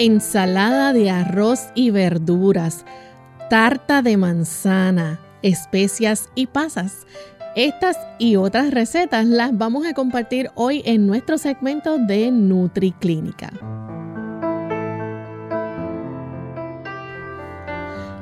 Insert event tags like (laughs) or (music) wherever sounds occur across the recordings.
Ensalada de arroz y verduras, tarta de manzana, especias y pasas. Estas y otras recetas las vamos a compartir hoy en nuestro segmento de NutriClínica.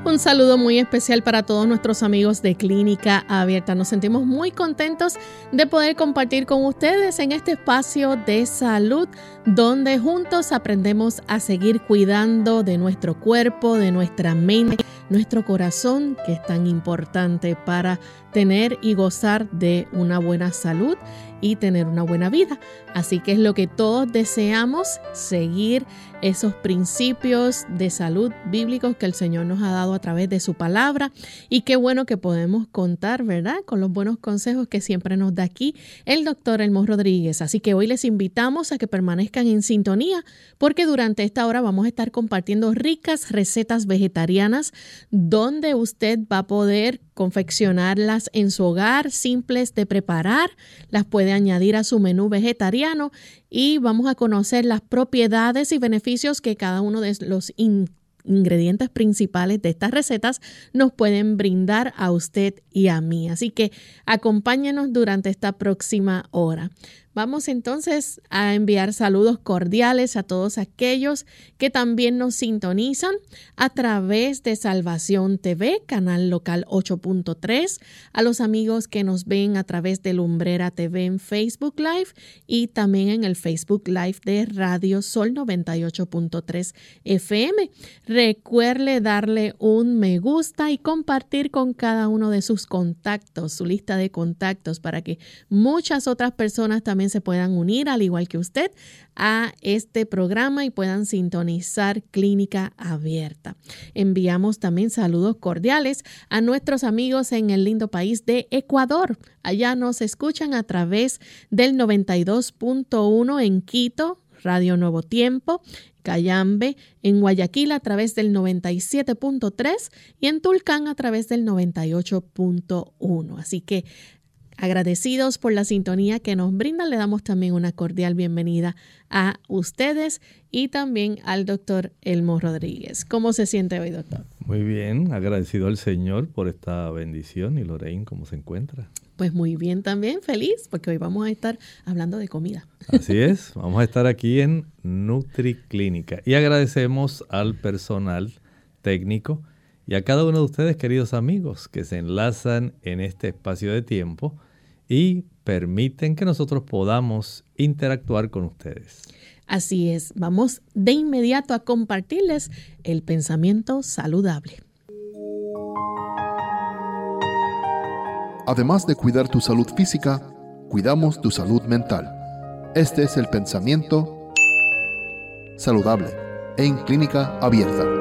Un saludo muy especial para todos nuestros amigos de Clínica Abierta. Nos sentimos muy contentos de poder compartir con ustedes en este espacio de salud donde juntos aprendemos a seguir cuidando de nuestro cuerpo, de nuestra mente, nuestro corazón, que es tan importante para tener y gozar de una buena salud y tener una buena vida. Así que es lo que todos deseamos, seguir esos principios de salud bíblicos que el Señor nos ha dado a través de su palabra. Y qué bueno que podemos contar, ¿verdad? Con los buenos consejos que siempre nos da aquí el doctor Elmo Rodríguez. Así que hoy les invitamos a que permanezcan en sintonía porque durante esta hora vamos a estar compartiendo ricas recetas vegetarianas donde usted va a poder confeccionarlas en su hogar, simples de preparar, las puede añadir a su menú vegetariano y vamos a conocer las propiedades y beneficios que cada uno de los ingredientes principales de estas recetas nos pueden brindar a usted y a mí. Así que acompáñenos durante esta próxima hora. Vamos entonces a enviar saludos cordiales a todos aquellos que también nos sintonizan a través de Salvación TV, canal local 8.3, a los amigos que nos ven a través de Lumbrera TV en Facebook Live y también en el Facebook Live de Radio Sol 98.3 FM. Recuerde darle un me gusta y compartir con cada uno de sus contactos, su lista de contactos, para que muchas otras personas también se puedan unir, al igual que usted, a este programa y puedan sintonizar Clínica Abierta. Enviamos también saludos cordiales a nuestros amigos en el lindo país de Ecuador. Allá nos escuchan a través del 92.1 en Quito, Radio Nuevo Tiempo, Cayambe, en Guayaquil a través del 97.3 y en Tulcán a través del 98.1. Así que Agradecidos por la sintonía que nos brindan, le damos también una cordial bienvenida a ustedes y también al doctor Elmo Rodríguez. ¿Cómo se siente hoy, doctor? Muy bien, agradecido al Señor por esta bendición. ¿Y Lorraine cómo se encuentra? Pues muy bien también, feliz, porque hoy vamos a estar hablando de comida. Así es, (laughs) vamos a estar aquí en NutriClínica y agradecemos al personal técnico y a cada uno de ustedes, queridos amigos, que se enlazan en este espacio de tiempo y permiten que nosotros podamos interactuar con ustedes. Así es, vamos de inmediato a compartirles el pensamiento saludable. Además de cuidar tu salud física, cuidamos tu salud mental. Este es el pensamiento saludable en clínica abierta.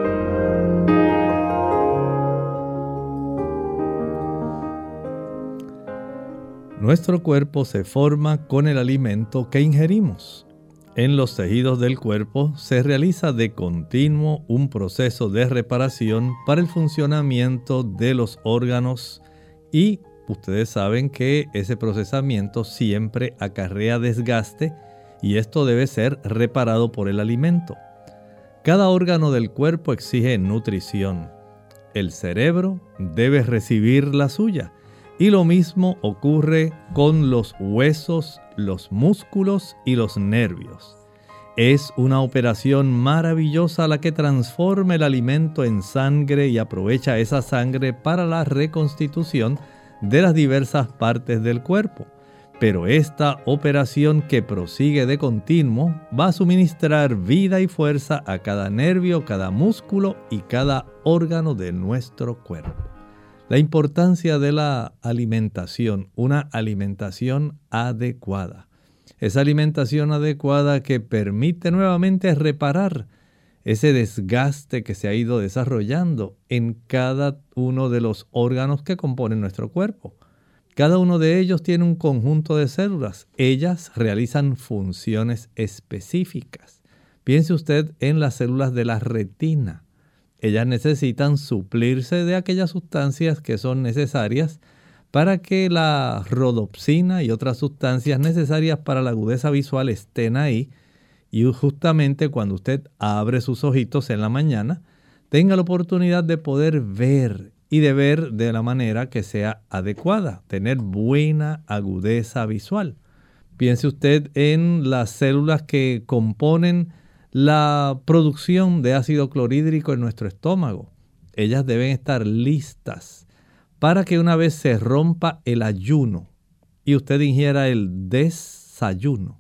Nuestro cuerpo se forma con el alimento que ingerimos. En los tejidos del cuerpo se realiza de continuo un proceso de reparación para el funcionamiento de los órganos y ustedes saben que ese procesamiento siempre acarrea desgaste y esto debe ser reparado por el alimento. Cada órgano del cuerpo exige nutrición. El cerebro debe recibir la suya y lo mismo ocurre con los huesos, los músculos y los nervios. Es una operación maravillosa la que transforma el alimento en sangre y aprovecha esa sangre para la reconstitución de las diversas partes del cuerpo. Pero esta operación que prosigue de continuo va a suministrar vida y fuerza a cada nervio, cada músculo y cada órgano de nuestro cuerpo. La importancia de la alimentación, una alimentación adecuada. esa alimentación adecuada que permite nuevamente reparar ese desgaste que se ha ido desarrollando en cada uno de los órganos que componen nuestro cuerpo. Cada uno de ellos tiene un conjunto de células. Ellas realizan funciones específicas. Piense usted en las células de la retina. Ellas necesitan suplirse de aquellas sustancias que son necesarias para que la rodopsina y otras sustancias necesarias para la agudeza visual estén ahí y justamente cuando usted abre sus ojitos en la mañana, tenga la oportunidad de poder ver y de ver de la manera que sea adecuada, tener buena agudeza visual. Piense usted en las células que componen la producción de ácido clorhídrico en nuestro estómago. Ellas deben estar listas para que una vez se rompa el ayuno y usted ingiera el desayuno,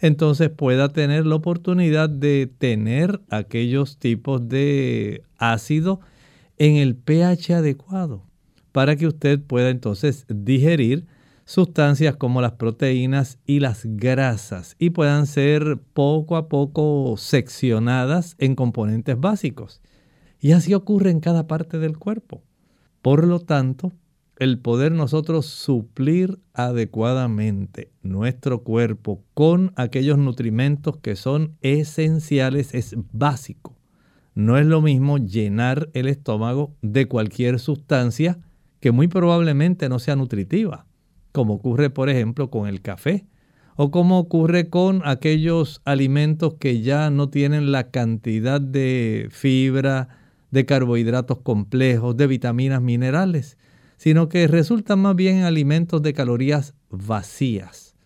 entonces pueda tener la oportunidad de tener aquellos tipos de ácido en el pH adecuado para que usted pueda entonces digerir sustancias como las proteínas y las grasas y puedan ser poco a poco seccionadas en componentes básicos. Y así ocurre en cada parte del cuerpo. Por lo tanto, el poder nosotros suplir adecuadamente nuestro cuerpo con aquellos nutrimentos que son esenciales es básico. No es lo mismo llenar el estómago de cualquier sustancia que muy probablemente no sea nutritiva, como ocurre por ejemplo con el café o como ocurre con aquellos alimentos que ya no tienen la cantidad de fibra, de carbohidratos complejos, de vitaminas, minerales sino que resultan más bien alimentos de calorías vacías.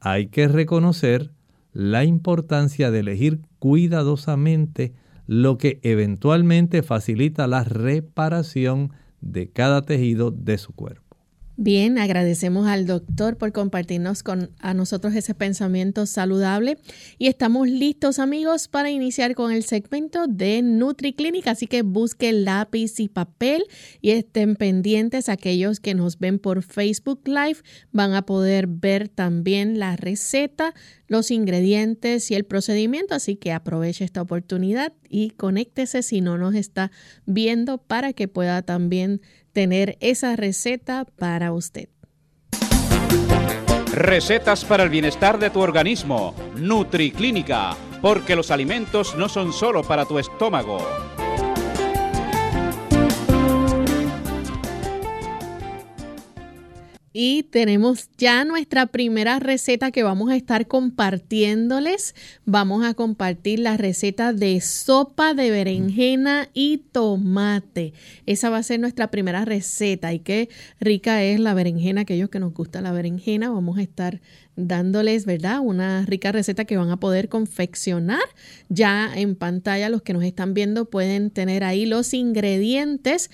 Hay que reconocer la importancia de elegir cuidadosamente lo que eventualmente facilita la reparación de cada tejido de su cuerpo. Bien, agradecemos al doctor por compartirnos con a nosotros ese pensamiento saludable. Y estamos listos amigos para iniciar con el segmento de NutriClinic, así que busquen lápiz y papel y estén pendientes. Aquellos que nos ven por Facebook Live van a poder ver también la receta, los ingredientes y el procedimiento, así que aproveche esta oportunidad y conéctese si no nos está viendo para que pueda también tener esa receta para usted. Recetas para el bienestar de tu organismo. NutriClínica, porque los alimentos no son solo para tu estómago. Y tenemos ya nuestra primera receta que vamos a estar compartiéndoles. Vamos a compartir la receta de sopa de berenjena y tomate. Esa va a ser nuestra primera receta. Y qué rica es la berenjena. Aquellos que nos gusta la berenjena, vamos a estar dándoles, ¿verdad? Una rica receta que van a poder confeccionar. Ya en pantalla los que nos están viendo pueden tener ahí los ingredientes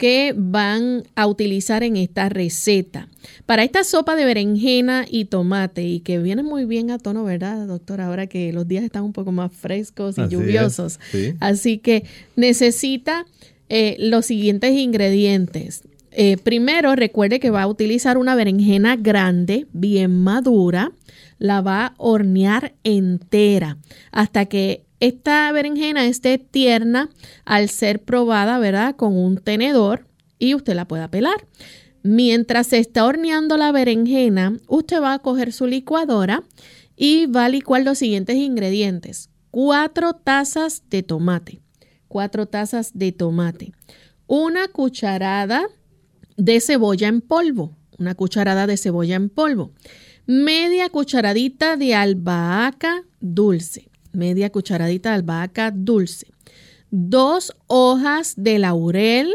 que van a utilizar en esta receta. Para esta sopa de berenjena y tomate, y que viene muy bien a tono, ¿verdad, doctor? Ahora que los días están un poco más frescos y lluviosos. Así que necesita eh, los siguientes ingredientes. Eh, primero, recuerde que va a utilizar una berenjena grande, bien madura. La va a hornear entera hasta que esta berenjena esté tierna al ser probada, ¿verdad? Con un tenedor y usted la pueda pelar. Mientras se está horneando la berenjena, usted va a coger su licuadora y va a licuar los siguientes ingredientes. Cuatro tazas de tomate. Cuatro tazas de tomate. Una cucharada de cebolla en polvo. Una cucharada de cebolla en polvo. Media cucharadita de albahaca dulce media cucharadita de albahaca dulce, dos hojas de laurel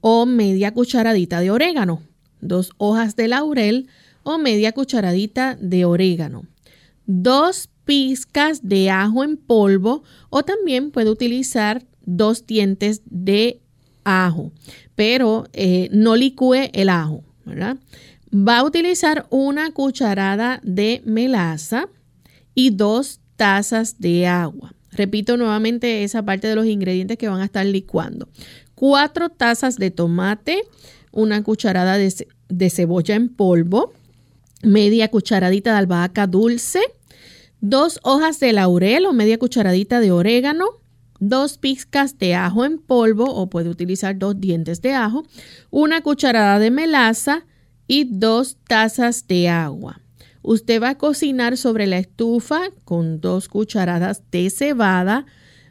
o media cucharadita de orégano, dos hojas de laurel o media cucharadita de orégano, dos pizcas de ajo en polvo o también puede utilizar dos dientes de ajo, pero eh, no licúe el ajo, ¿verdad? Va a utilizar una cucharada de melaza y dos tazas de agua. Repito nuevamente esa parte de los ingredientes que van a estar licuando. Cuatro tazas de tomate, una cucharada de, cebolla en polvo, media cucharadita de albahaca dulce, dos hojas de laurel o media cucharadita de orégano, dos pizcas de ajo en polvo o puede utilizar dos dientes de ajo, una cucharada de melaza y dos tazas de agua. Usted va a cocinar sobre la estufa con dos cucharadas de cebada,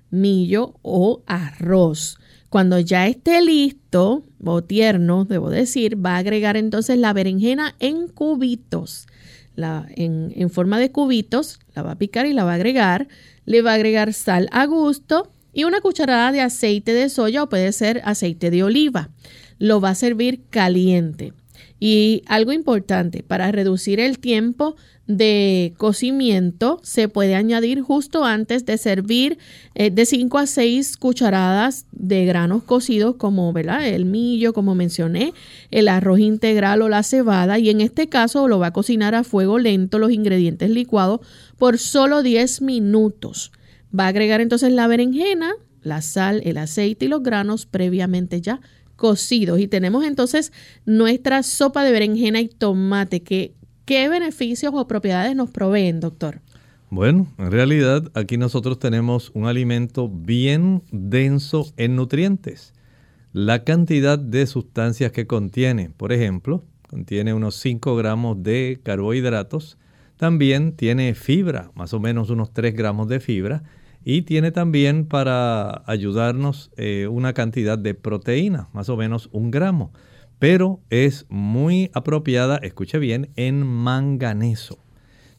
millo o arroz. Cuando ya esté listo o tierno, debo decir, va a agregar entonces la berenjena en cubitos. En, en forma de cubitos, la va a picar y la va a agregar. Le va a agregar sal a gusto y una cucharada de aceite de soya o puede ser aceite de oliva. Lo va a servir caliente. Y algo importante, para reducir el tiempo de cocimiento, se puede añadir justo antes de servir eh, de 5 a 6 cucharadas de granos cocidos como el millo, como mencioné, el arroz integral o la cebada. Y en este caso lo va a cocinar a fuego lento los ingredientes licuados por solo 10 minutos. Va a agregar entonces la berenjena, la sal, el aceite y los granos previamente ya cocidos. Y tenemos entonces nuestra sopa de berenjena y tomate. ¿Qué beneficios o propiedades nos proveen, doctor? Bueno, en realidad aquí nosotros tenemos un alimento bien denso en nutrientes. La cantidad de sustancias que contiene, por ejemplo, contiene unos 5 gramos de carbohidratos, también tiene fibra, más o menos unos 3 gramos de fibra, y tiene también para ayudarnos eh, una cantidad de proteína, más o menos un gramo. Pero es muy apropiada, escuche bien, en manganeso.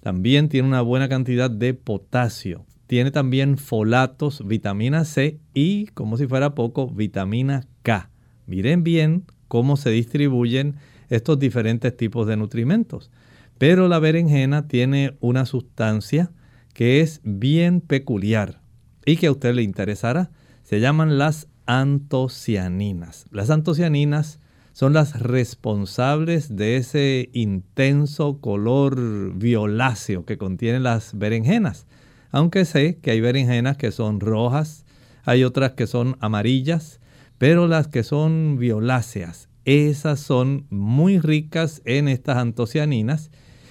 También tiene una buena cantidad de potasio. Tiene también folatos, vitamina C y, como si fuera poco, vitamina K. Miren bien cómo se distribuyen estos diferentes tipos de nutrimentos. Pero la berenjena tiene una sustancia que es bien peculiar y que a usted le interesará. Se llaman las antocianinas. Las antocianinas son las responsables de ese intenso color violáceo que contienen las berenjenas. Aunque sé que hay berenjenas que son rojas, hay otras que son amarillas, pero las que son violáceas, esas son muy ricas en estas antocianinas.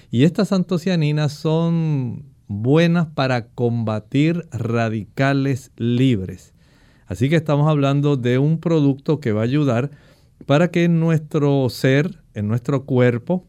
Y estas antocianinas son buenas para combatir radicales libres. Así que estamos hablando de un producto que va a ayudar para que en nuestro ser, en nuestro cuerpo,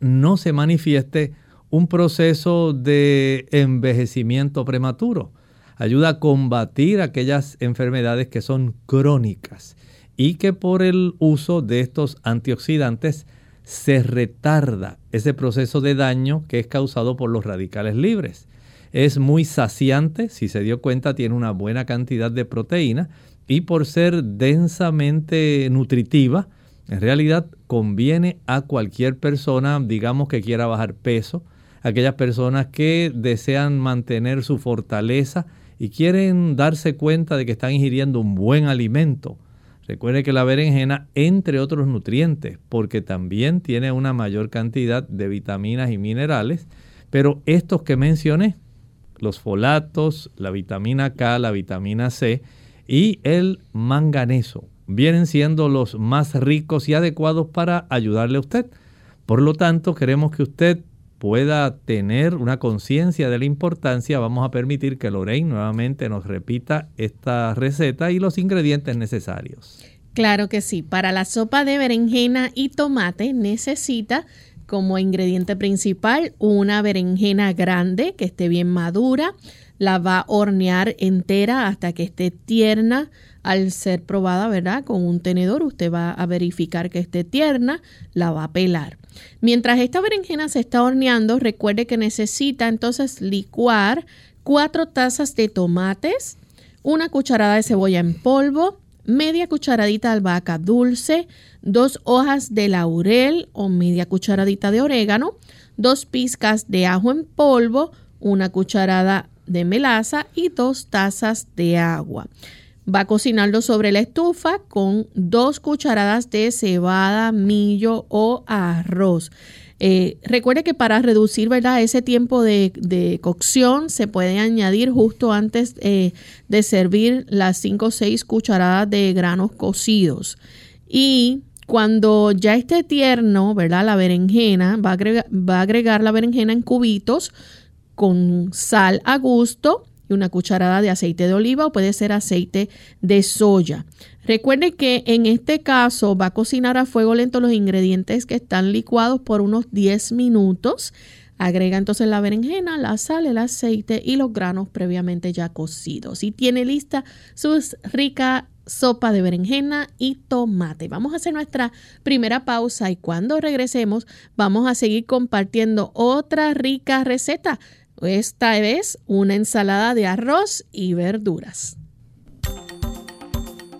no se manifieste un proceso de envejecimiento prematuro. Ayuda a combatir aquellas enfermedades que son crónicas y que por el uso de estos antioxidantes se retarda ese proceso de daño que es causado por los radicales libres. Es muy saciante, si se dio cuenta tiene una buena cantidad de proteína y por ser densamente nutritiva, en realidad conviene a cualquier persona, digamos que quiera bajar peso, aquellas personas que desean mantener su fortaleza y quieren darse cuenta de que están ingiriendo un buen alimento Recuerde que la berenjena, entre otros nutrientes, porque también tiene una mayor cantidad de vitaminas y minerales, pero estos que mencioné, los folatos, la vitamina K, la vitamina C y el manganeso, vienen siendo los más ricos y adecuados para ayudarle a usted. Por lo tanto, queremos que usted pueda tener una conciencia de la importancia, vamos a permitir que Lorraine nuevamente nos repita esta receta y los ingredientes necesarios. Claro que sí. Para la sopa de berenjena y tomate necesita como ingrediente principal una berenjena grande que esté bien madura. La va a hornear entera hasta que esté tierna. Al ser probada, ¿verdad? Con un tenedor usted va a verificar que esté tierna, la va a pelar. Mientras esta berenjena se está horneando, recuerde que necesita entonces licuar cuatro tazas de tomates, una cucharada de cebolla en polvo, media cucharadita de albahaca dulce, dos hojas de laurel o media cucharadita de orégano, dos pizcas de ajo en polvo, una cucharada de melaza y dos tazas de agua. Va a cocinarlo sobre la estufa con dos cucharadas de cebada, millo o arroz. Eh, recuerde que para reducir ¿verdad? ese tiempo de, cocción se puede añadir justo antes eh, de servir las 5 o 6 cucharadas de granos cocidos. Y Cuando ya esté tierno, ¿verdad? La berenjena, va va a agregar la berenjena en cubitos con sal a gusto y una cucharada de aceite de oliva o puede ser aceite de soya. Recuerde que en este caso va a cocinar a fuego lento los ingredientes que están licuados por unos 10 minutos. Agrega entonces la berenjena, la sal, el aceite y los granos previamente ya cocidos. Y tiene lista su rica sopa de berenjena y tomate. Vamos a hacer nuestra primera pausa y cuando regresemos vamos a seguir compartiendo otra rica receta esta vez una ensalada de arroz y verduras.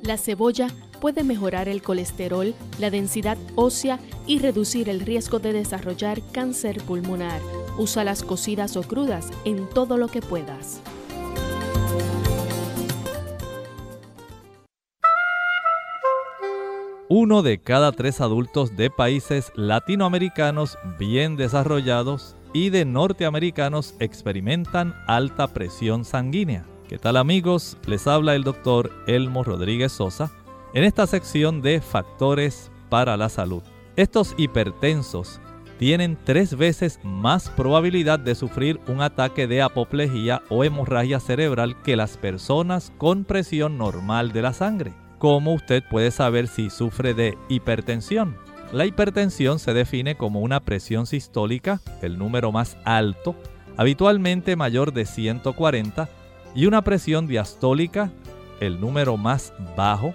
La cebolla puede mejorar el colesterol, la densidad ósea y reducir el riesgo de desarrollar cáncer pulmonar. Usa las cocidas o crudas en todo lo que puedas. Uno de cada tres adultos de países latinoamericanos bien desarrollados y de norteamericanos experimentan alta presión sanguínea. ¿Qué tal amigos? Les habla el doctor Elmo Rodríguez Sosa en esta sección de factores para la salud. Estos hipertensos tienen tres veces más probabilidad de sufrir un ataque de apoplejía o hemorragia cerebral que las personas con presión normal de la sangre. ¿Cómo usted puede saber si sufre de hipertensión? La hipertensión se define como una presión sistólica, el número más alto, habitualmente mayor de 140, y una presión diastólica, el número más bajo,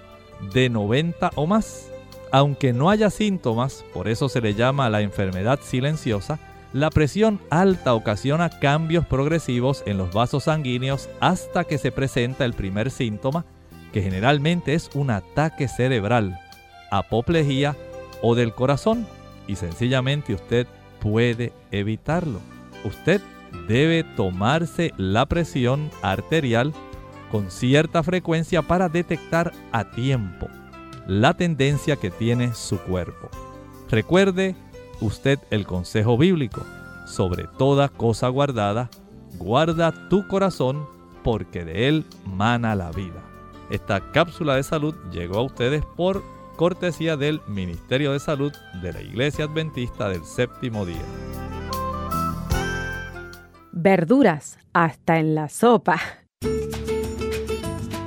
de 90 o más. Aunque no haya síntomas, por eso se le llama la enfermedad silenciosa, la presión alta ocasiona cambios progresivos en los vasos sanguíneos hasta que se presenta el primer síntoma, que generalmente es un ataque cerebral, apoplejía o del corazón y sencillamente usted puede evitarlo. Usted debe tomarse la presión arterial con cierta frecuencia para detectar a tiempo la tendencia que tiene su cuerpo. Recuerde usted el consejo bíblico, sobre toda cosa guardada, guarda tu corazón porque de él mana la vida. Esta cápsula de salud llegó a ustedes por cortesía del Ministerio de Salud de la Iglesia Adventista del Séptimo Día. Verduras, hasta en la sopa.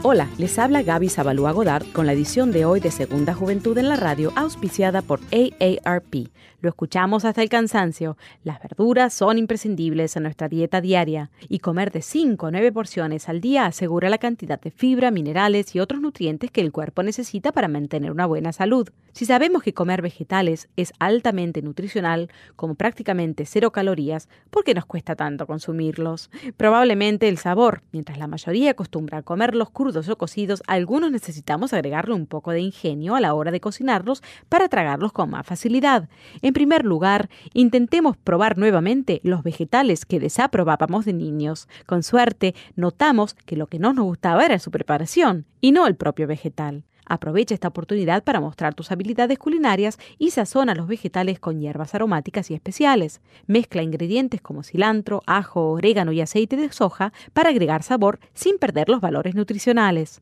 Hola, les habla Gaby Zabalúa Godard con la edición de hoy de Segunda Juventud en la Radio, auspiciada por AARP lo escuchamos hasta el cansancio. Las verduras son imprescindibles en nuestra dieta diaria y comer de 5 a 9 porciones al día asegura la cantidad de fibra, minerales y otros nutrientes que el cuerpo necesita para mantener una buena salud. Si sabemos que comer vegetales es altamente nutricional, como prácticamente cero calorías, ¿por qué nos cuesta tanto consumirlos? Probablemente el sabor. Mientras la mayoría acostumbra a comerlos crudos o cocidos, algunos necesitamos agregarle un poco de ingenio a la hora de cocinarlos para tragarlos con más facilidad. En primer lugar, intentemos probar nuevamente los vegetales que desaprobábamos de niños. Con suerte, notamos que lo que no nos gustaba era su preparación y no el propio vegetal. Aprovecha esta oportunidad para mostrar tus habilidades culinarias y sazona los vegetales con hierbas aromáticas y especiales. Mezcla ingredientes como cilantro, ajo, orégano y aceite de soja para agregar sabor sin perder los valores nutricionales.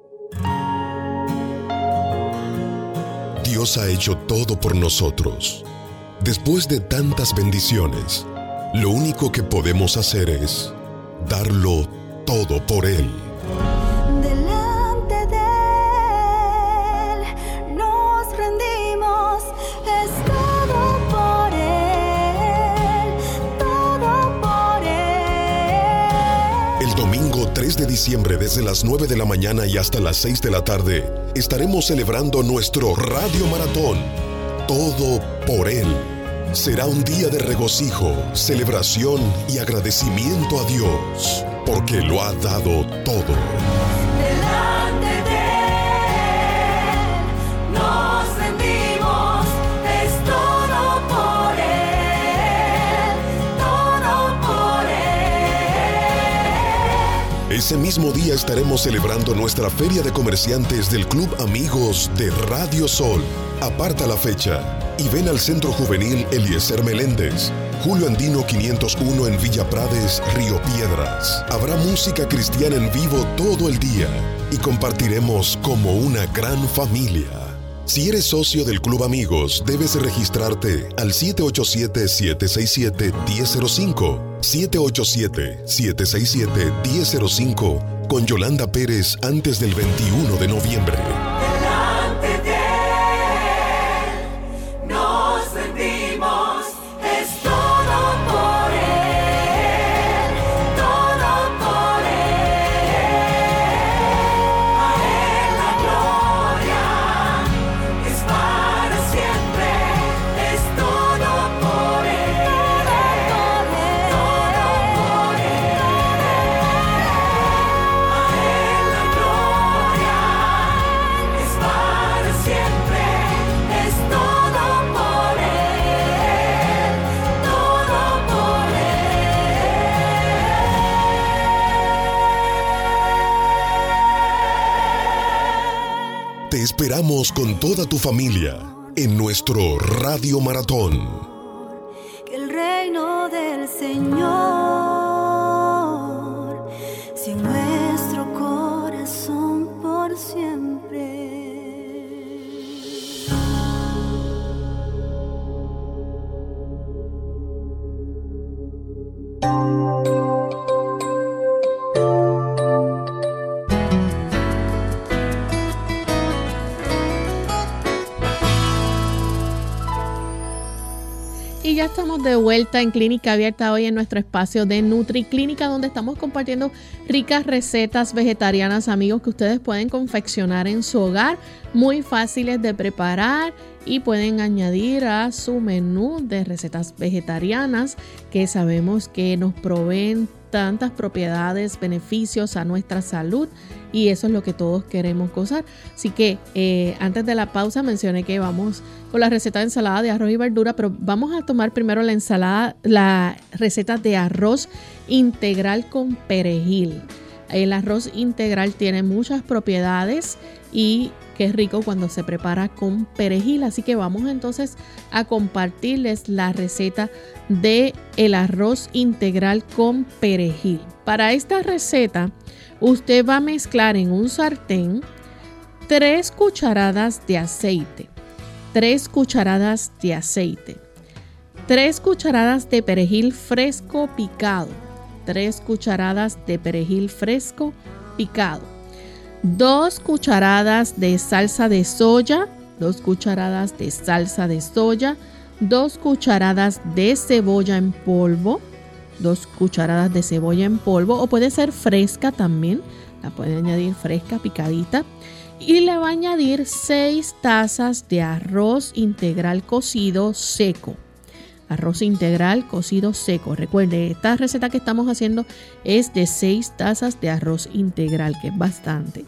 Dios ha hecho todo por nosotros. Después de tantas bendiciones, lo único que podemos hacer es darlo todo por Él. De diciembre desde las 9 de la mañana y hasta las 6 de la tarde estaremos celebrando nuestro Radio Maratón. Todo por Él. Será un día de regocijo, celebración y agradecimiento a Dios, porque lo ha dado todo. Ese mismo día estaremos celebrando nuestra feria de comerciantes del Club Amigos de Radio Sol. Aparta la fecha y ven al Centro Juvenil Eliezer Meléndez. Julio Andino 501 en Villa Prades, Río Piedras. Habrá música cristiana en vivo todo el día y compartiremos como una gran familia. Si eres socio del Club Amigos, debes registrarte al 787-767-1005. 787-767-1005 con Yolanda Pérez antes del 21 de noviembre. Toda tu familia en nuestro Radio Maratón. Vuelta en Clínica Abierta hoy en nuestro espacio de Nutri Clínica donde estamos compartiendo ricas recetas vegetarianas, amigos, que ustedes pueden confeccionar en su hogar, muy fáciles de preparar y pueden añadir a su menú de recetas vegetarianas que sabemos que nos proveen tantas propiedades, beneficios a nuestra salud y eso es lo que todos queremos gozar. Así que eh, antes de la pausa mencioné que vamos con la receta de ensalada de arroz y verdura, pero vamos a tomar primero la ensalada, la receta de arroz integral con perejil. El arroz integral tiene muchas propiedades y es rico cuando se prepara con perejil. Así que vamos entonces a compartirles la receta de el arroz integral con perejil. Para esta receta, usted va a mezclar en un sartén 3 cucharadas de aceite, 3 cucharadas de aceite, 3 cucharadas de perejil fresco picado, 3 cucharadas de perejil fresco picado, 2 cucharadas de salsa de soya, 2 cucharadas de salsa de soya, 2 cucharadas de cebolla en polvo, 2 cucharadas de cebolla en polvo o puede ser fresca también, la puede añadir fresca, picadita. Y le va a añadir 6 tazas de arroz integral cocido seco. Arroz integral cocido seco. Recuerde, esta receta que estamos haciendo es de 6 tazas de arroz integral, que es bastante.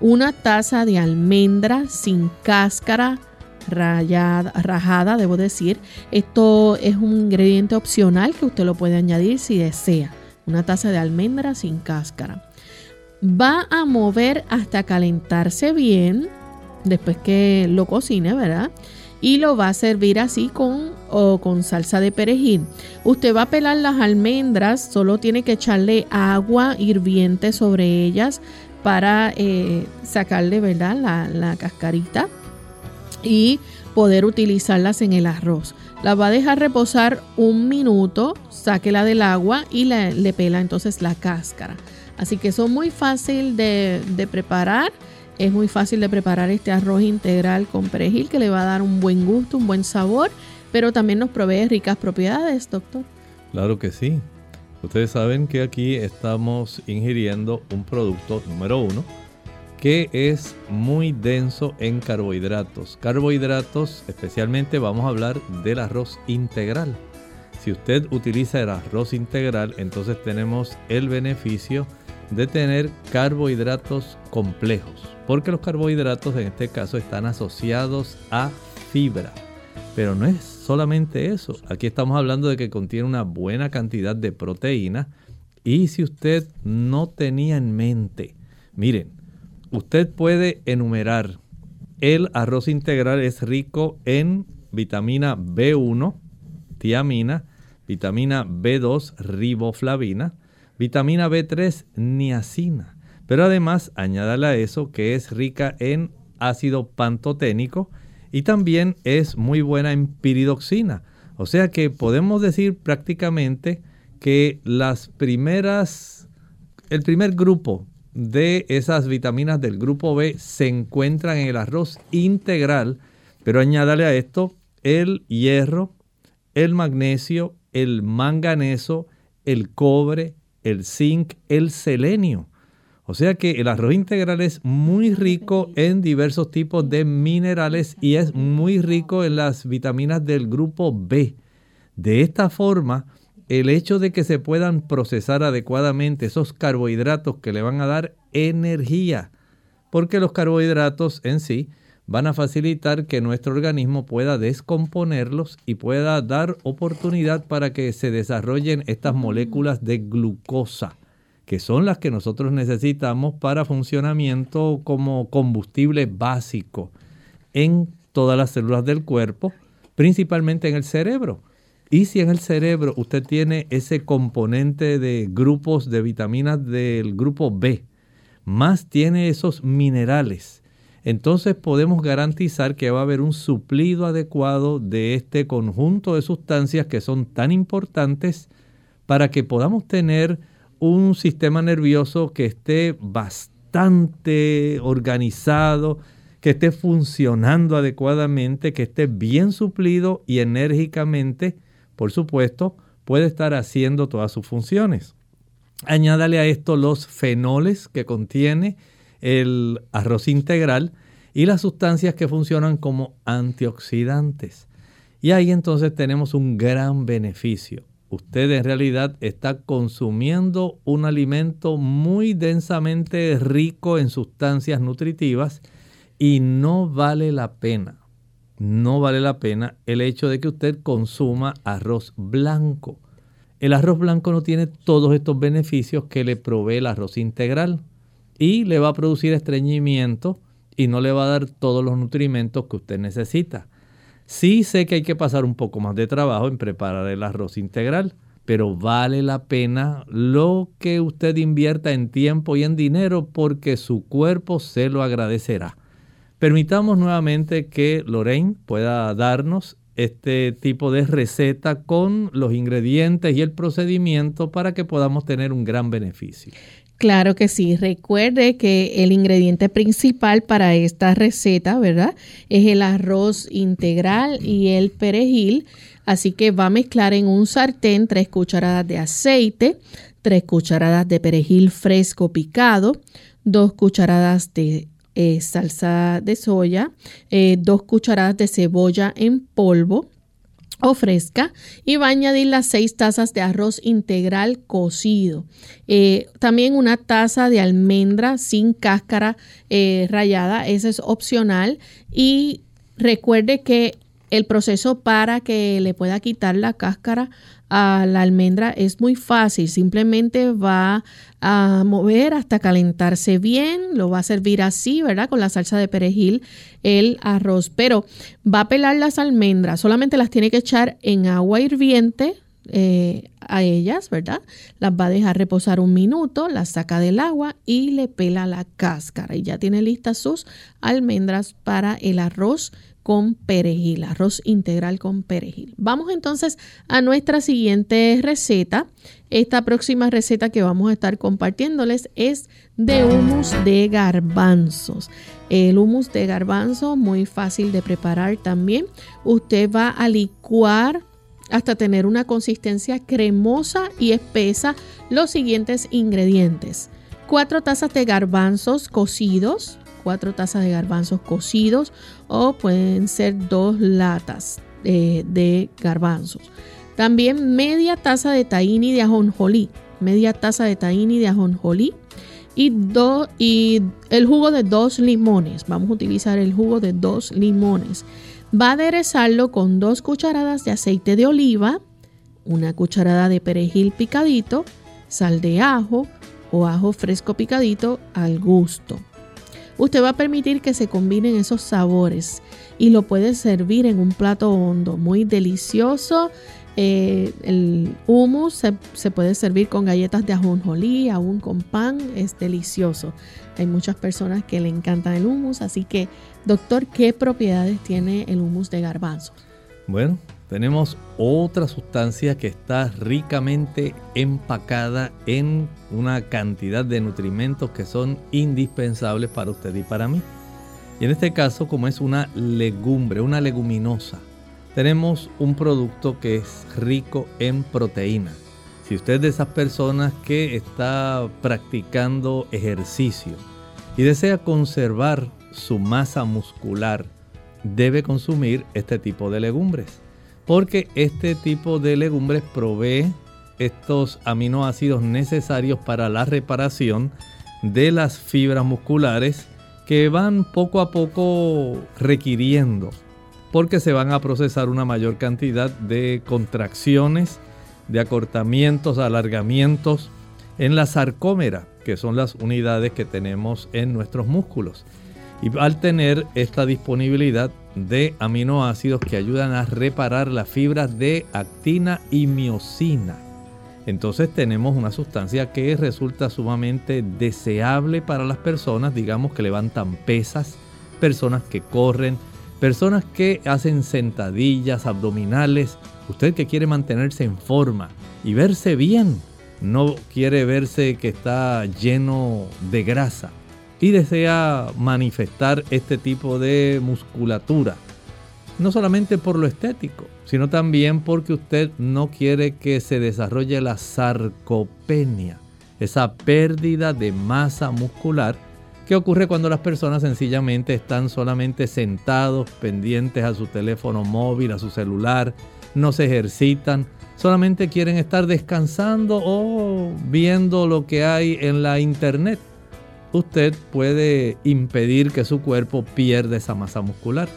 Una taza de almendra sin cáscara rayada, rajada, debo decir. Esto es un ingrediente opcional que usted lo puede añadir si desea. Una taza de almendra sin cáscara. Va a mover hasta calentarse bien, después que lo cocine, ¿verdad? Y lo va a servir así con, o con salsa de perejil. Usted va a pelar las almendras, solo tiene que echarle agua hirviente sobre ellas para eh, sacarle, ¿verdad? La, la cascarita y poder utilizarlas en el arroz. La va a dejar reposar un minuto, sáquela del agua y le, pela entonces la cáscara. Así que son muy fácil de, de, preparar. Es muy fácil de preparar este arroz integral con perejil que le va a dar un buen gusto, un buen sabor, pero también nos provee ricas propiedades, doctor. Claro que sí. Ustedes saben que aquí estamos ingiriendo un producto número uno que es muy denso en carbohidratos. Carbohidratos, especialmente vamos a hablar del arroz integral. Si usted utiliza el arroz integral, entonces tenemos el beneficio de tener carbohidratos complejos, porque los carbohidratos en este caso están asociados a fibra. Pero no es solamente eso, aquí estamos hablando de que contiene una buena cantidad de proteína. Y si usted no tenía en mente, miren, usted puede enumerar, el arroz integral es rico en vitamina B1, tiamina, vitamina B2, riboflavina, vitamina B3, niacina. Pero además, añádale a eso que es rica en ácido pantoténico y también es muy buena en piridoxina. O sea que podemos decir prácticamente que las primeras, el primer grupo de esas vitaminas del grupo B se encuentran en el arroz integral, pero añádale a esto el hierro, el magnesio, el manganeso, el cobre, el zinc, el selenio. O sea que el arroz integral es muy rico en diversos tipos de minerales y es muy rico en las vitaminas del grupo B. De esta forma, el hecho de que se puedan procesar adecuadamente esos carbohidratos que le van a dar energía, porque los carbohidratos en sí van a facilitar que nuestro organismo pueda descomponerlos y pueda dar oportunidad para que se desarrollen estas moléculas de glucosa, que son las que nosotros necesitamos para funcionamiento como combustible básico en todas las células del cuerpo, principalmente en el cerebro. Y si en el cerebro usted tiene ese componente de grupos de vitaminas del grupo B, más tiene esos minerales, entonces podemos garantizar que va a haber un suplido adecuado de este conjunto de sustancias que son tan importantes para que podamos tener un sistema nervioso que esté bastante organizado, que esté funcionando adecuadamente, que esté bien suplido y enérgicamente, por supuesto, puede estar haciendo todas sus funciones. Añádale a esto los fenoles que contiene el arroz integral y las sustancias que funcionan como antioxidantes. Y ahí entonces tenemos un gran beneficio. Usted en realidad está consumiendo un alimento muy densamente rico en sustancias nutritivas y no vale la pena, no vale la pena el hecho de que usted consuma arroz blanco. El arroz blanco no tiene todos estos beneficios que le provee el arroz integral y le va a producir estreñimiento y no le va a dar todos los nutrimentos que usted necesita. Sí sé que hay que pasar un poco más de trabajo en preparar el arroz integral, pero vale la pena lo que usted invierta en tiempo y en dinero porque su cuerpo se lo agradecerá. Permitamos nuevamente que Lorraine pueda darnos este tipo de receta con los ingredientes y el procedimiento para que podamos tener un gran beneficio. Claro que sí. Recuerde que el ingrediente principal para esta receta, ¿verdad? Es el arroz integral y el perejil. Así que va a mezclar en un sartén tres cucharadas de aceite, tres cucharadas de perejil fresco picado, dos cucharadas de eh, salsa de soya, eh, dos cucharadas de cebolla en polvo, o fresca y va a añadir las seis tazas de arroz integral cocido. Eh, también una taza de almendra sin cáscara eh, rayada, ese es opcional. Y recuerde que el proceso para que le pueda quitar la cáscara a la almendra es muy fácil. Simplemente va a mover hasta calentarse bien. Lo va a servir así, ¿verdad? Con la salsa de perejil, el arroz. Pero va a pelar las almendras. Solamente las tiene que echar en agua hirviente. Eh, a ellas, ¿verdad? Las va a dejar reposar un minuto, las saca del agua y le pela la cáscara. Y ya tiene listas sus almendras para el arroz con perejil, arroz integral con perejil. Vamos entonces a nuestra siguiente receta. Esta próxima receta que vamos a estar compartiéndoles es de humus de garbanzos. El humus de garbanzo muy fácil de preparar también. Usted va a licuar hasta tener una consistencia cremosa y espesa los siguientes ingredientes. Cuatro tazas de garbanzos cocidos, cuatro tazas de garbanzos cocidos o pueden ser dos latas eh, de garbanzos. También media taza de tahini de ajonjolí, media taza de tahini de ajonjolí y, y el jugo de dos limones. Vamos a utilizar el jugo de dos limones. Va a aderezarlo con dos cucharadas de aceite de oliva, una cucharada de perejil picadito, sal de ajo o ajo fresco picadito al gusto. Usted va a permitir que se combinen esos sabores y lo puede servir en un plato hondo, muy delicioso. Eh, el hummus se, se, puede servir con galletas de ajonjolí, aún con pan, es delicioso. Hay muchas personas que le encantan el hummus, así que, doctor, ¿qué propiedades tiene el hummus de garbanzos? Bueno, tenemos otra sustancia que está ricamente empacada en una cantidad de nutrimentos que son indispensables para usted y para mí. Y en este caso, como es una legumbre, una leguminosa, tenemos un producto que es rico en proteína. Si usted es de esas personas que está practicando ejercicio y desea conservar su masa muscular, debe consumir este tipo de legumbres porque este tipo de legumbres provee estos aminoácidos necesarios para la reparación de las fibras musculares que van poco a poco requiriendo porque se van a procesar una mayor cantidad de contracciones, de acortamientos, alargamientos en la sarcómera, que son las unidades que tenemos en nuestros músculos. Y al tener esta disponibilidad de aminoácidos que ayudan a reparar las fibras de actina y miocina. Entonces tenemos una sustancia que resulta sumamente deseable para las personas, digamos que levantan pesas, personas que corren, personas que hacen sentadillas abdominales, usted que quiere mantenerse en forma y verse bien, no quiere verse que está lleno de grasa y desea manifestar este tipo de musculatura. No solamente por lo estético, sino también porque usted no quiere que se desarrolle la sarcopenia, esa pérdida de masa muscular que ocurre cuando las personas sencillamente están solamente sentados, pendientes a su teléfono móvil, a su celular, no se ejercitan, solamente quieren estar descansando o viendo lo que hay en la internet usted puede impedir que su cuerpo pierda esa masa muscular.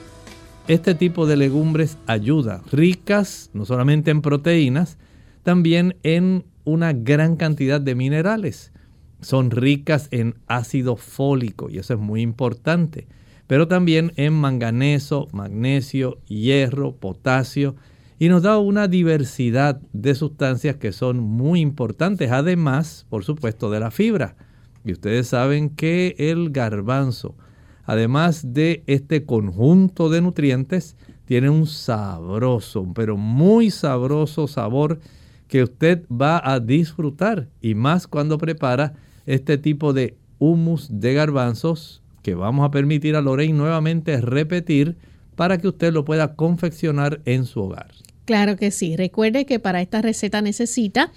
Este tipo de legumbres ayuda, ricas no solamente en proteínas, también en una gran cantidad de minerales. Son ricas en ácido fólico y eso es muy importante, pero también en manganeso, magnesio, hierro, potasio y nos da una diversidad de sustancias que son muy importantes, además, por supuesto, de la fibra. Y ustedes saben que el garbanzo, además de este conjunto de nutrientes, tiene un sabroso, pero muy sabroso sabor que usted va a disfrutar y más cuando prepara este tipo de humus de garbanzos que vamos a permitir a Lorraine nuevamente repetir para que usted lo pueda confeccionar en su hogar. Claro que sí. Recuerde que para esta receta necesita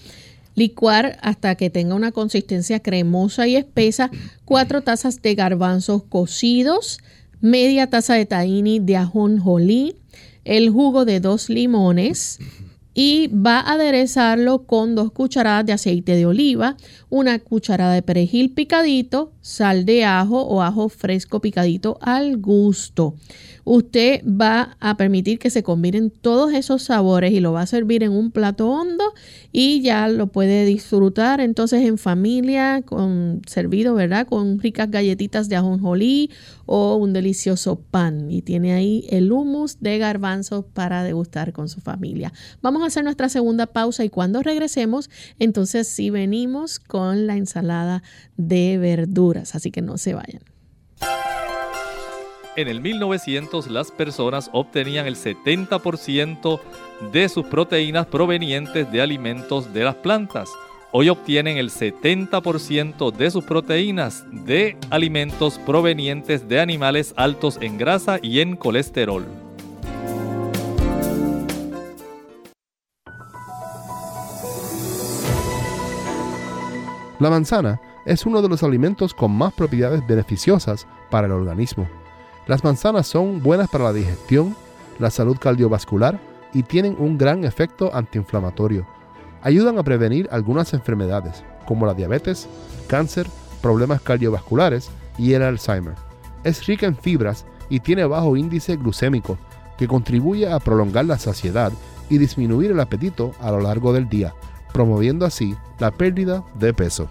Licuar hasta que tenga una consistencia cremosa y espesa, cuatro tazas de garbanzos cocidos, media taza de tahini de ajonjolí, el jugo de dos limones y va a aderezarlo con dos cucharadas de aceite de oliva, una cucharada de perejil picadito, sal de ajo o ajo fresco picadito al gusto usted va a permitir que se combinen todos esos sabores y lo va a servir en un plato hondo y ya lo puede disfrutar entonces en familia con servido, ¿verdad? Con ricas galletitas de ajonjolí o un delicioso pan y tiene ahí el hummus de garbanzos para degustar con su familia. Vamos a hacer nuestra segunda pausa y cuando regresemos, entonces sí venimos con la ensalada de verduras, así que no se vayan. En el 1900 las personas obtenían el 70% de sus proteínas provenientes de alimentos de las plantas. Hoy obtienen el 70% de sus proteínas de alimentos provenientes de animales altos en grasa y en colesterol. La manzana es uno de los alimentos con más propiedades beneficiosas para el organismo. Las manzanas son buenas para la digestión, la salud cardiovascular y tienen un gran efecto antiinflamatorio. Ayudan a prevenir algunas enfermedades, como la diabetes, cáncer, problemas cardiovasculares y el Alzheimer. Es rica en fibras y tiene bajo índice glucémico, que contribuye a prolongar la saciedad y disminuir el apetito a lo largo del día, promoviendo así la pérdida de peso.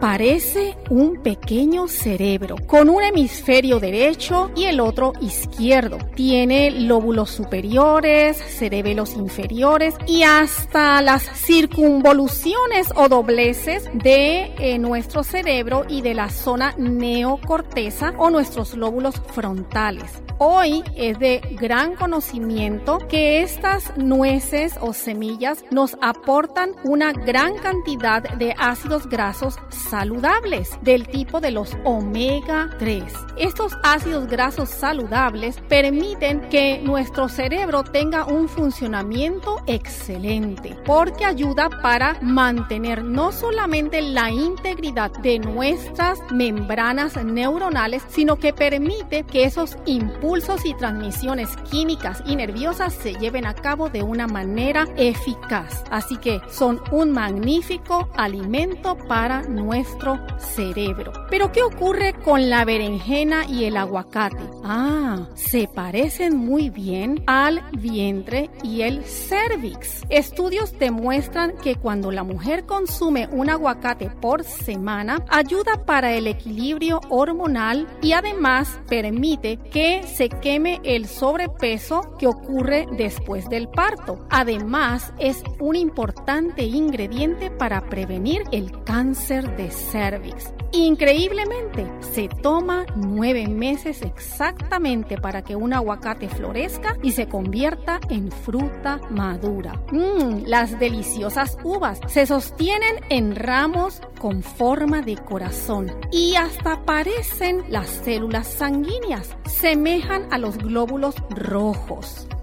parece un pequeño cerebro con un hemisferio derecho y el otro izquierdo. Tiene lóbulos superiores, cerebelos inferiores y hasta las circunvoluciones o dobleces de eh, nuestro cerebro y de la zona neocorteza o nuestros lóbulos frontales. Hoy es de gran conocimiento que estas nueces o semillas nos aportan una gran cantidad de ácidos grasos saludables del tipo de los omega 3. Estos ácidos grasos saludables permiten que nuestro cerebro tenga un funcionamiento excelente porque ayuda para mantener no solamente la integridad de nuestras membranas neuronales, sino que permite que esos impulsos y transmisiones químicas y nerviosas se lleven a cabo de una manera eficaz. Así que son un magnífico alimento para nuestro cerebro. Pero ¿qué ocurre con la berenjena y el aguacate? Ah, se parecen muy bien al vientre y el cervix. Estudios demuestran que cuando la mujer consume un aguacate por semana, ayuda para el equilibrio hormonal y además permite que se queme el sobrepeso que ocurre después del parto. Además, es un importante ingrediente para prevenir el cáncer de cervix. Increíblemente, se toma nueve meses exactamente para que un aguacate florezca y se convierta en fruta madura. Mmm, las deliciosas uvas se sostienen en ramos con forma de corazón y hasta parecen las células sanguíneas. Semejan a los glóbulos rojos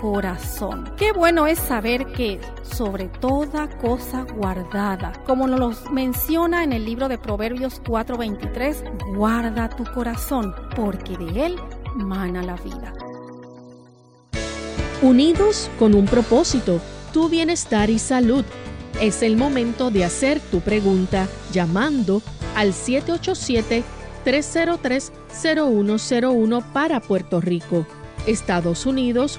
corazón. Qué bueno es saber que sobre toda cosa guardada, como nos menciona en el libro de Proverbios 4:23, guarda tu corazón, porque de él mana la vida. Unidos con un propósito, tu bienestar y salud. Es el momento de hacer tu pregunta llamando al 787-303-0101 para Puerto Rico, Estados Unidos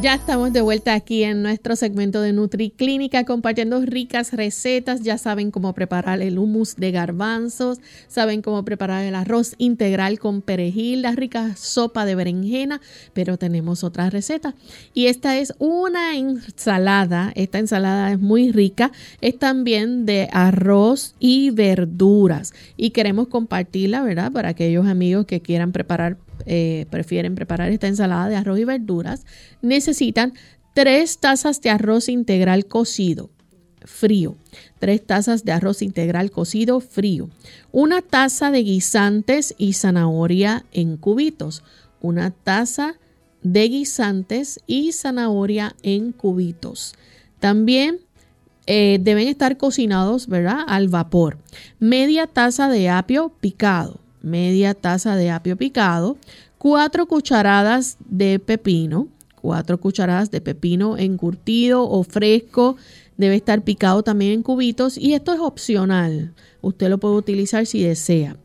Ya estamos de vuelta aquí en nuestro segmento de Nutri Clínica compartiendo ricas recetas. Ya saben cómo preparar el hummus de garbanzos, saben cómo preparar el arroz integral con perejil, la rica sopa de berenjena, pero tenemos otra receta. Y esta es una ensalada. Esta ensalada es muy rica. Es también de arroz y verduras. Y queremos compartirla, ¿verdad? Para aquellos amigos que quieran preparar eh, prefieren preparar esta ensalada de arroz y verduras, necesitan tres tazas de arroz integral cocido frío, tres tazas de arroz integral cocido frío, una taza de guisantes y zanahoria en cubitos, una taza de guisantes y zanahoria en cubitos. También eh, deben estar cocinados, ¿verdad? Al vapor. Media taza de apio picado, media taza de apio picado, cuatro cucharadas de pepino, cuatro cucharadas de pepino encurtido o fresco. Debe estar picado también en cubitos y esto es opcional. Usted lo puede utilizar si desea.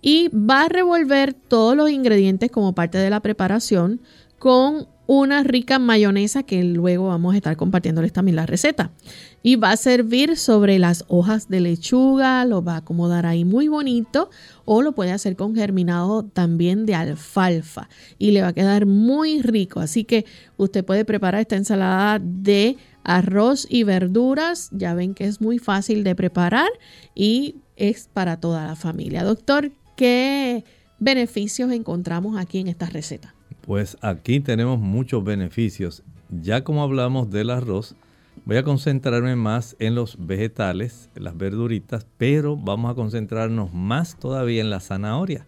Y va a revolver todos los ingredientes como parte de la preparación con una rica mayonesa que luego vamos a estar compartiéndoles también la receta. Y va a servir sobre las hojas de lechuga, lo va a acomodar ahí muy bonito o lo puede hacer con germinado también de alfalfa y le va a quedar muy rico. Así que usted puede preparar esta ensalada de arroz y verduras. Ya ven que es muy fácil de preparar y es para toda la familia. Doctor, ¿qué beneficios encontramos aquí en esta receta? Pues aquí tenemos muchos beneficios. Ya como hablamos del arroz, voy a concentrarme más en los vegetales, las verduritas, pero vamos a concentrarnos más todavía en la zanahoria.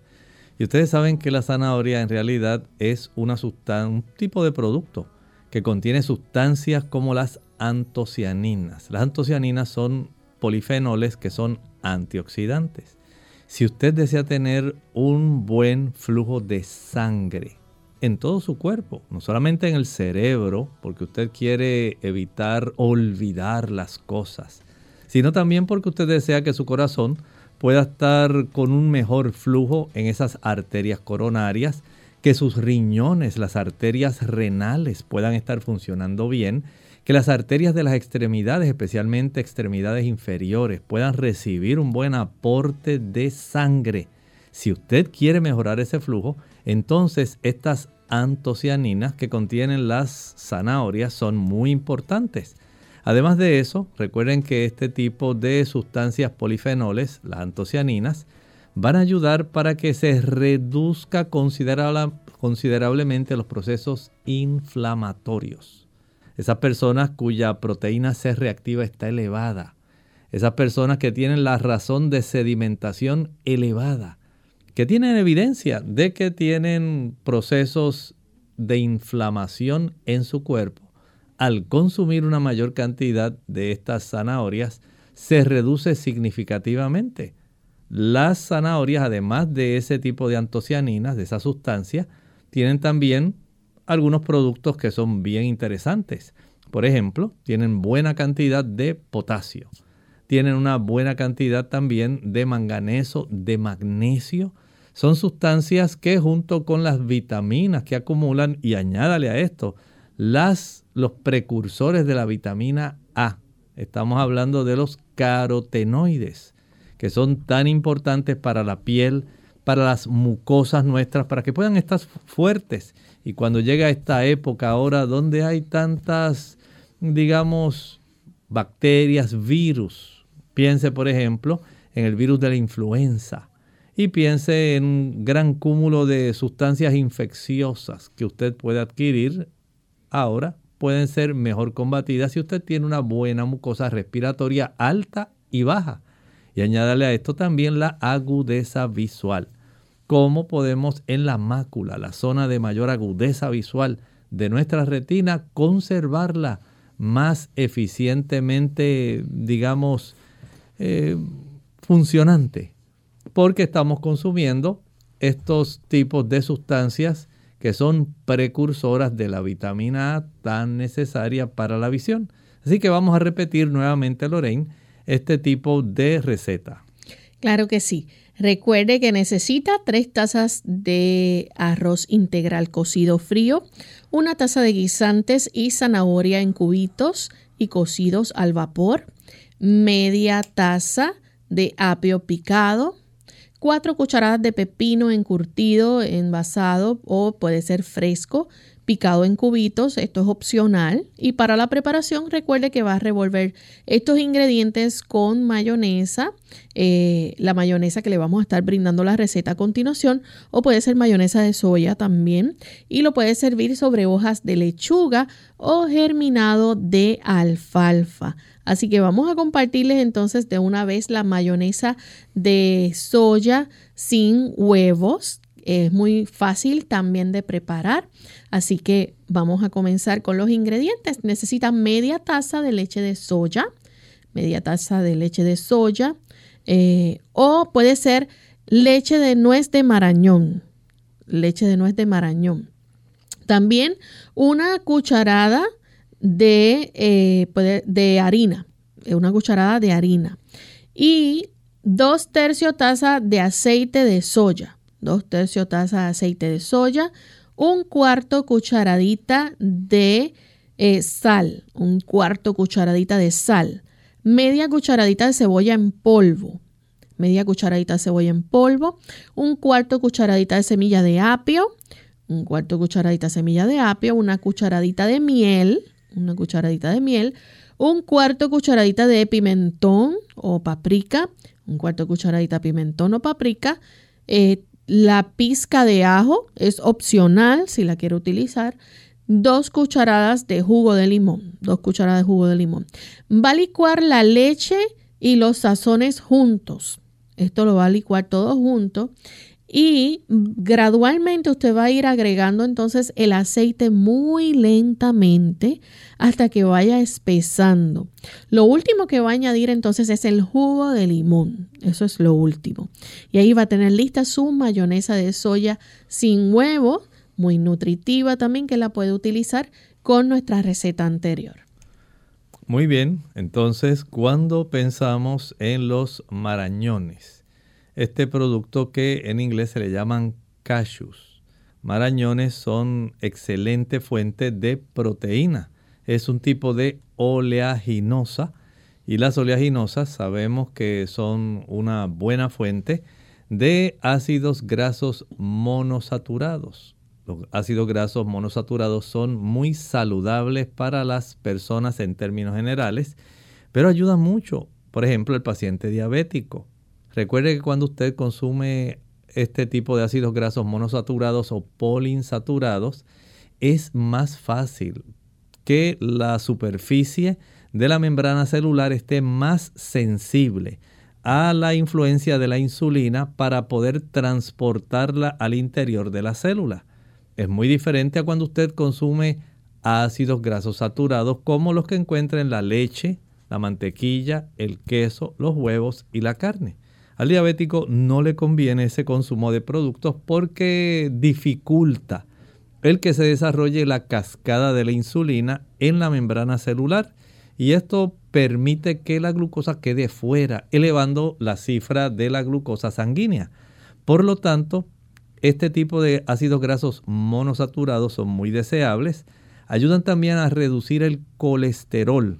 Y ustedes saben que la zanahoria en realidad es un tipo de producto que contiene sustancias como las antocianinas. Las antocianinas son polifenoles que son antioxidantes. Si usted desea tener un buen flujo de sangre, en todo su cuerpo, no solamente en el cerebro, porque usted quiere evitar olvidar las cosas, sino también porque usted desea que su corazón pueda estar con un mejor flujo en esas arterias coronarias, que sus riñones, las arterias renales puedan estar funcionando bien, que las arterias de las extremidades, especialmente extremidades inferiores, puedan recibir un buen aporte de sangre. Si usted quiere mejorar ese flujo, entonces estas antocianinas que contienen las zanahorias son muy importantes. Además de eso, recuerden que este tipo de sustancias polifenoles, las antocianinas, van a ayudar para que se reduzca considerablemente los procesos inflamatorios. Esas personas cuya proteína C reactiva está elevada, esas personas que tienen la razón de sedimentación elevada, que tienen evidencia de que tienen procesos de inflamación en su cuerpo, al consumir una mayor cantidad de estas zanahorias, se reduce significativamente. Las zanahorias, además de ese tipo de antocianinas, de esa sustancia, tienen también algunos productos que son bien interesantes. Por ejemplo, tienen buena cantidad de potasio, tienen una buena cantidad también de manganeso, de magnesio, son sustancias que junto con las vitaminas que acumulan, y añádale a esto, las, los precursores de la vitamina A. Estamos hablando de los carotenoides, que son tan importantes para la piel, para las mucosas nuestras, para que puedan estar fuertes. Y cuando llega esta época ahora donde hay tantas, digamos, bacterias, virus, piense por ejemplo en el virus de la influenza, y piense en un gran cúmulo de sustancias infecciosas que usted puede adquirir ahora pueden ser mejor combatidas si usted tiene una buena mucosa respiratoria alta y baja. Y añádale a esto también la agudeza visual. ¿Cómo podemos en la mácula, la zona de mayor agudeza visual de nuestra retina, conservarla más eficientemente, digamos, eh, funcionante? Porque estamos consumiendo estos tipos de sustancias que son precursoras de la vitamina A tan necesaria para la visión. Así que vamos a repetir nuevamente, Lorraine, este tipo de receta. Claro que sí. Recuerde que necesita tres tazas de arroz integral cocido frío, una taza de guisantes y zanahoria en cubitos y cocidos al vapor, media taza de apio picado, 4 cucharadas de pepino encurtido, envasado o puede ser fresco, picado en cubitos, esto es opcional. Y para la preparación recuerde que va a revolver estos ingredientes con mayonesa, eh, la mayonesa que le vamos a estar brindando la receta a continuación, o puede ser mayonesa de soya también, y lo puede servir sobre hojas de lechuga o germinado de alfalfa. Así que vamos a compartirles entonces de una vez la mayonesa de soya sin huevos. Es muy fácil también de preparar. Así que vamos a comenzar con los ingredientes. Necesita media taza de leche de soya, media taza de leche de soya, eh, o puede ser leche de nuez de marañón, leche de nuez de marañón. También una cucharada de, eh, de harina, una cucharada de harina. Y dos tercios taza de aceite de soya, dos tercios taza de aceite de soya, un cuarto cucharadita de eh, sal, un cuarto cucharadita de sal, media cucharadita de cebolla en polvo, media cucharadita de cebolla en polvo, un cuarto cucharadita de semilla de apio, un cuarto cucharadita de semilla de apio, una cucharadita de miel, una cucharadita de miel, un cuarto cucharadita de pimentón o paprika, un cuarto cucharadita de pimentón o paprika, eh, la pizca de ajo es opcional si la quiere utilizar, dos cucharadas de jugo de limón, dos cucharadas de jugo de limón. Va a licuar la leche y los sazones juntos. Esto lo va a licuar todo junto y gradualmente usted va a ir agregando entonces el aceite muy lentamente hasta que vaya espesando. Lo último que va a añadir entonces es el jugo de limón. Eso es lo último. Y ahí va a tener lista su mayonesa de soya sin huevo, muy nutritiva también que la puede utilizar con nuestra receta anterior. Muy bien, entonces cuando pensamos en los marañones, este producto que en inglés se le llaman cashews, marañones son excelente fuente de proteína. Es un tipo de oleaginosa y las oleaginosas sabemos que son una buena fuente de ácidos grasos monosaturados. Los ácidos grasos monosaturados son muy saludables para las personas en términos generales, pero ayudan mucho, por ejemplo, el paciente diabético. Recuerde que cuando usted consume este tipo de ácidos grasos monosaturados o poliinsaturados, es más fácil que la superficie de la membrana celular esté más sensible a la influencia de la insulina para poder transportarla al interior de la célula. Es muy diferente a cuando usted consume ácidos grasos saturados como los que encuentra en la leche, la mantequilla, el queso, los huevos y la carne. Al diabético no le conviene ese consumo de productos porque dificulta el que se desarrolle la cascada de la insulina en la membrana celular y esto permite que la glucosa quede fuera, elevando la cifra de la glucosa sanguínea. Por lo tanto, este tipo de ácidos grasos monosaturados son muy deseables. Ayudan también a reducir el colesterol.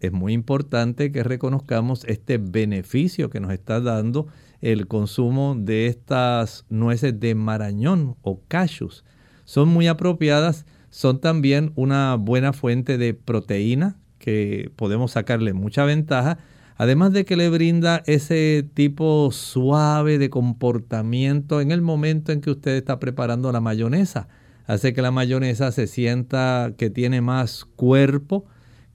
Es muy importante que reconozcamos este beneficio que nos está dando el consumo de estas nueces de marañón o cashews. Son muy apropiadas, son también una buena fuente de proteína que podemos sacarle mucha ventaja Además de que le brinda ese tipo suave de comportamiento en el momento en que usted está preparando la mayonesa. Hace que la mayonesa se sienta que tiene más cuerpo,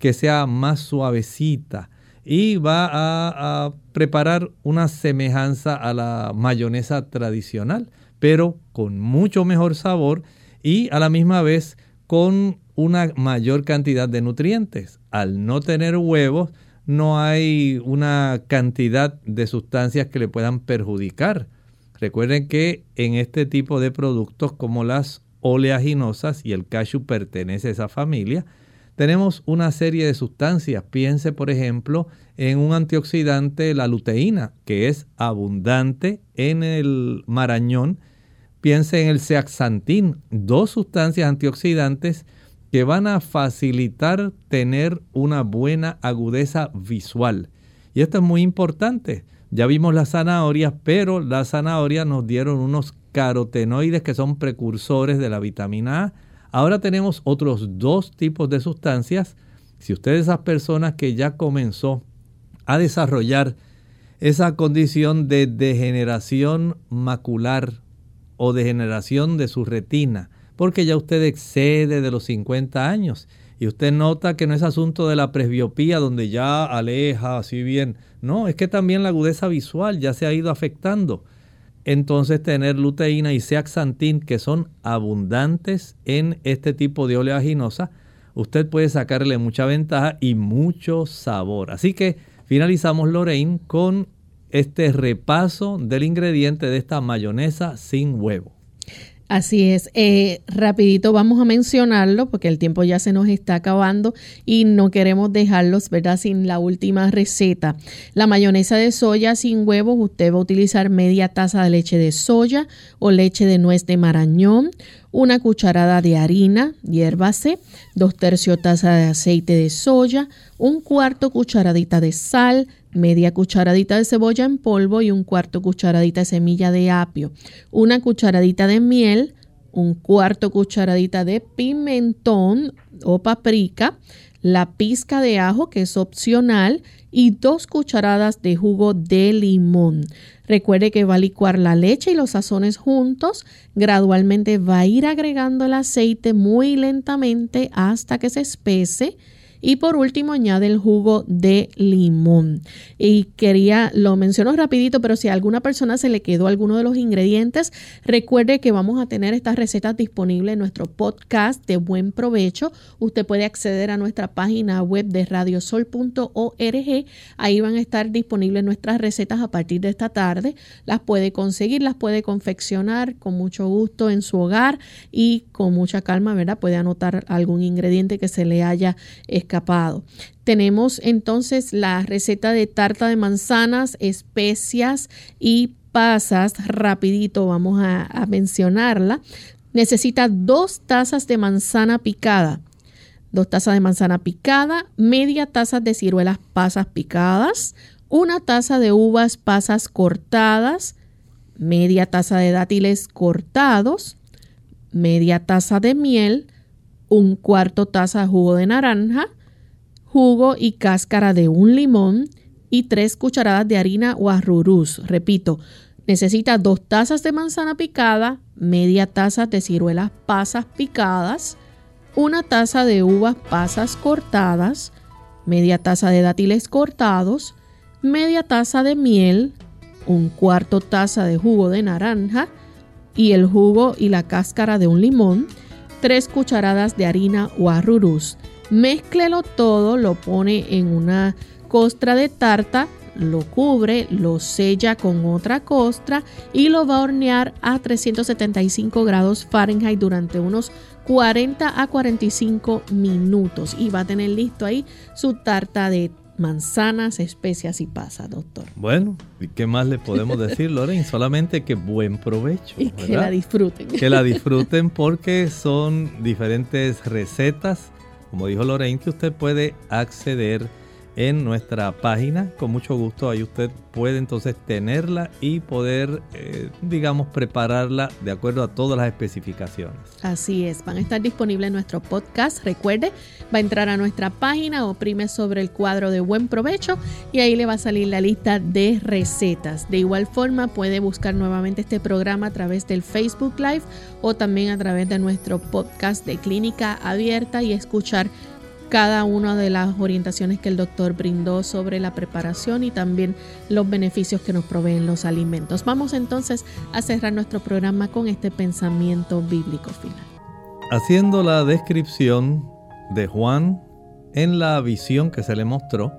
que sea más suavecita y va a, preparar una semejanza a la mayonesa tradicional, pero con mucho mejor sabor y a la misma vez con una mayor cantidad de nutrientes. Al no tener huevos, no hay una cantidad de sustancias que le puedan perjudicar. Recuerden que en este tipo de productos como las oleaginosas y el cashew pertenece a esa familia, tenemos una serie de sustancias. Piense, por ejemplo, en un antioxidante, la luteína, que es abundante en el marañón. Piense en el zeaxantín, dos sustancias antioxidantes que van a facilitar tener una buena agudeza visual. Y esto es muy importante. Ya vimos las zanahorias, pero las zanahorias nos dieron unos carotenoides que son precursores de la vitamina A. Ahora tenemos otros dos tipos de sustancias. Si usted es esas personas que ya comenzó a desarrollar esa condición de degeneración macular o degeneración de su retina, porque ya usted excede de los 50 años y usted nota que no es asunto de la presbiopía donde ya aleja así bien, no, es que también la agudeza visual ya se ha ido afectando. Entonces tener luteína y zeaxantín que son abundantes en este tipo de oleaginosa, usted puede sacarle mucha ventaja y mucho sabor. Así que finalizamos Lorraine con este repaso del ingrediente de esta mayonesa sin huevo. Así es. Eh, rapidito vamos a mencionarlo porque el tiempo ya se nos está acabando y no queremos dejarlos, ¿verdad? Sin la última receta. La mayonesa de soya sin huevos, usted va a utilizar media taza de leche de soya o leche de nuez de marañón, una cucharada de harina, hiérvase, dos tercios taza de aceite de soya, un cuarto cucharadita de sal, media cucharadita de cebolla en polvo y un cuarto cucharadita de semilla de apio, una cucharadita de miel, un cuarto cucharadita de pimentón o paprika, la pizca de ajo que es opcional y dos cucharadas de jugo de limón. Recuerde que va a licuar la leche y los sazones juntos. Gradualmente va a ir agregando el aceite muy lentamente hasta que se espese y por último, añade el jugo de limón. Y quería, lo menciono rapidito, pero si a alguna persona se le quedó alguno de los ingredientes, recuerde que vamos a tener estas recetas disponibles en nuestro podcast de buen provecho. Usted puede acceder a nuestra página web de radiosol.org. Ahí van a estar disponibles nuestras recetas a partir de esta tarde. Las puede conseguir, las puede confeccionar con mucho gusto en su hogar y con mucha calma, ¿verdad? Puede anotar algún ingrediente que se le haya escapado tenemos entonces la receta de tarta de manzanas, especias y pasas. Rapidito vamos a, a mencionarla. Necesita dos tazas de manzana picada, dos tazas de manzana picada, media taza de ciruelas pasas picadas, una taza de uvas pasas cortadas, media taza de dátiles cortados, media taza de miel, un cuarto taza de jugo de naranja, jugo y cáscara de un limón y tres cucharadas de harina o arrurús. Repito, necesita dos tazas de manzana picada, media taza de ciruelas pasas picadas, una taza de uvas pasas cortadas, media taza de dátiles cortados, media taza de miel, un cuarto taza de jugo de naranja y el jugo y la cáscara de un limón, tres cucharadas de harina o arrurús. Mézclelo todo, lo pone en una costra de tarta, lo cubre, lo sella con otra costra y lo va a hornear a 375 grados Fahrenheit durante unos 40 a 45 minutos y va a tener listo ahí su tarta de manzanas, especias y pasas, doctor. Bueno, ¿y qué más le podemos decir, (laughs) Loren? Solamente que buen provecho. Y que la disfruten. Que la (laughs) disfruten porque son diferentes recetas como dijo Lorraine, que usted puede acceder en nuestra página. Con mucho gusto ahí usted puede entonces tenerla y poder, eh, digamos, prepararla de acuerdo a todas las especificaciones. Así es, van a estar disponibles en nuestro podcast. Recuerde, va a entrar a nuestra página, oprime sobre el cuadro de buen provecho y ahí le va a salir la lista de recetas. De igual forma, puede buscar nuevamente este programa a través del Facebook Live o también a través de nuestro podcast de Clínica Abierta y escuchar cada una de las orientaciones que el doctor brindó sobre la preparación y también los beneficios que nos proveen los alimentos. Vamos entonces a cerrar nuestro programa con este pensamiento bíblico final. Haciendo la descripción de Juan en la visión que se le mostró,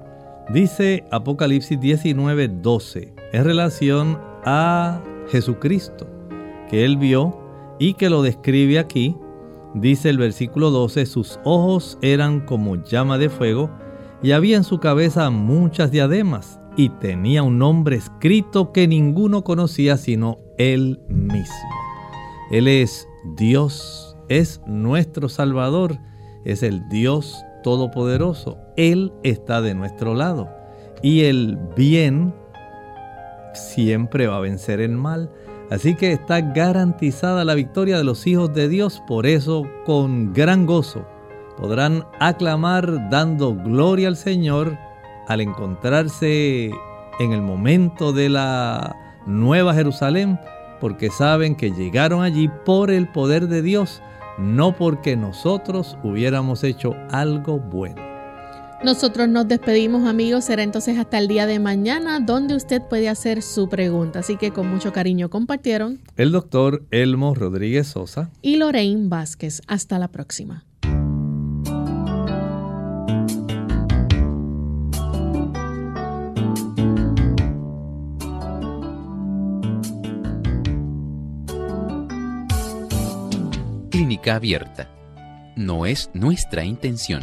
dice Apocalipsis 19:12 en relación a Jesucristo que él vio y que lo describe aquí Dice el versículo 12, sus ojos eran como llama de fuego y había en su cabeza muchas diademas y tenía un nombre escrito que ninguno conocía sino él mismo. Él es Dios, es nuestro Salvador, es el Dios Todopoderoso. Él está de nuestro lado y el bien siempre va a vencer el mal. Así que está garantizada la victoria de los hijos de Dios, por eso con gran gozo podrán aclamar dando gloria al Señor al encontrarse en el momento de la nueva Jerusalén, porque saben que llegaron allí por el poder de Dios, no porque nosotros hubiéramos hecho algo bueno. Nosotros nos despedimos amigos, será entonces hasta el día de mañana donde usted puede hacer su pregunta. Así que con mucho cariño compartieron el doctor Elmo Rodríguez Sosa y Lorraine Vázquez. Hasta la próxima. Clínica Abierta. No es nuestra intención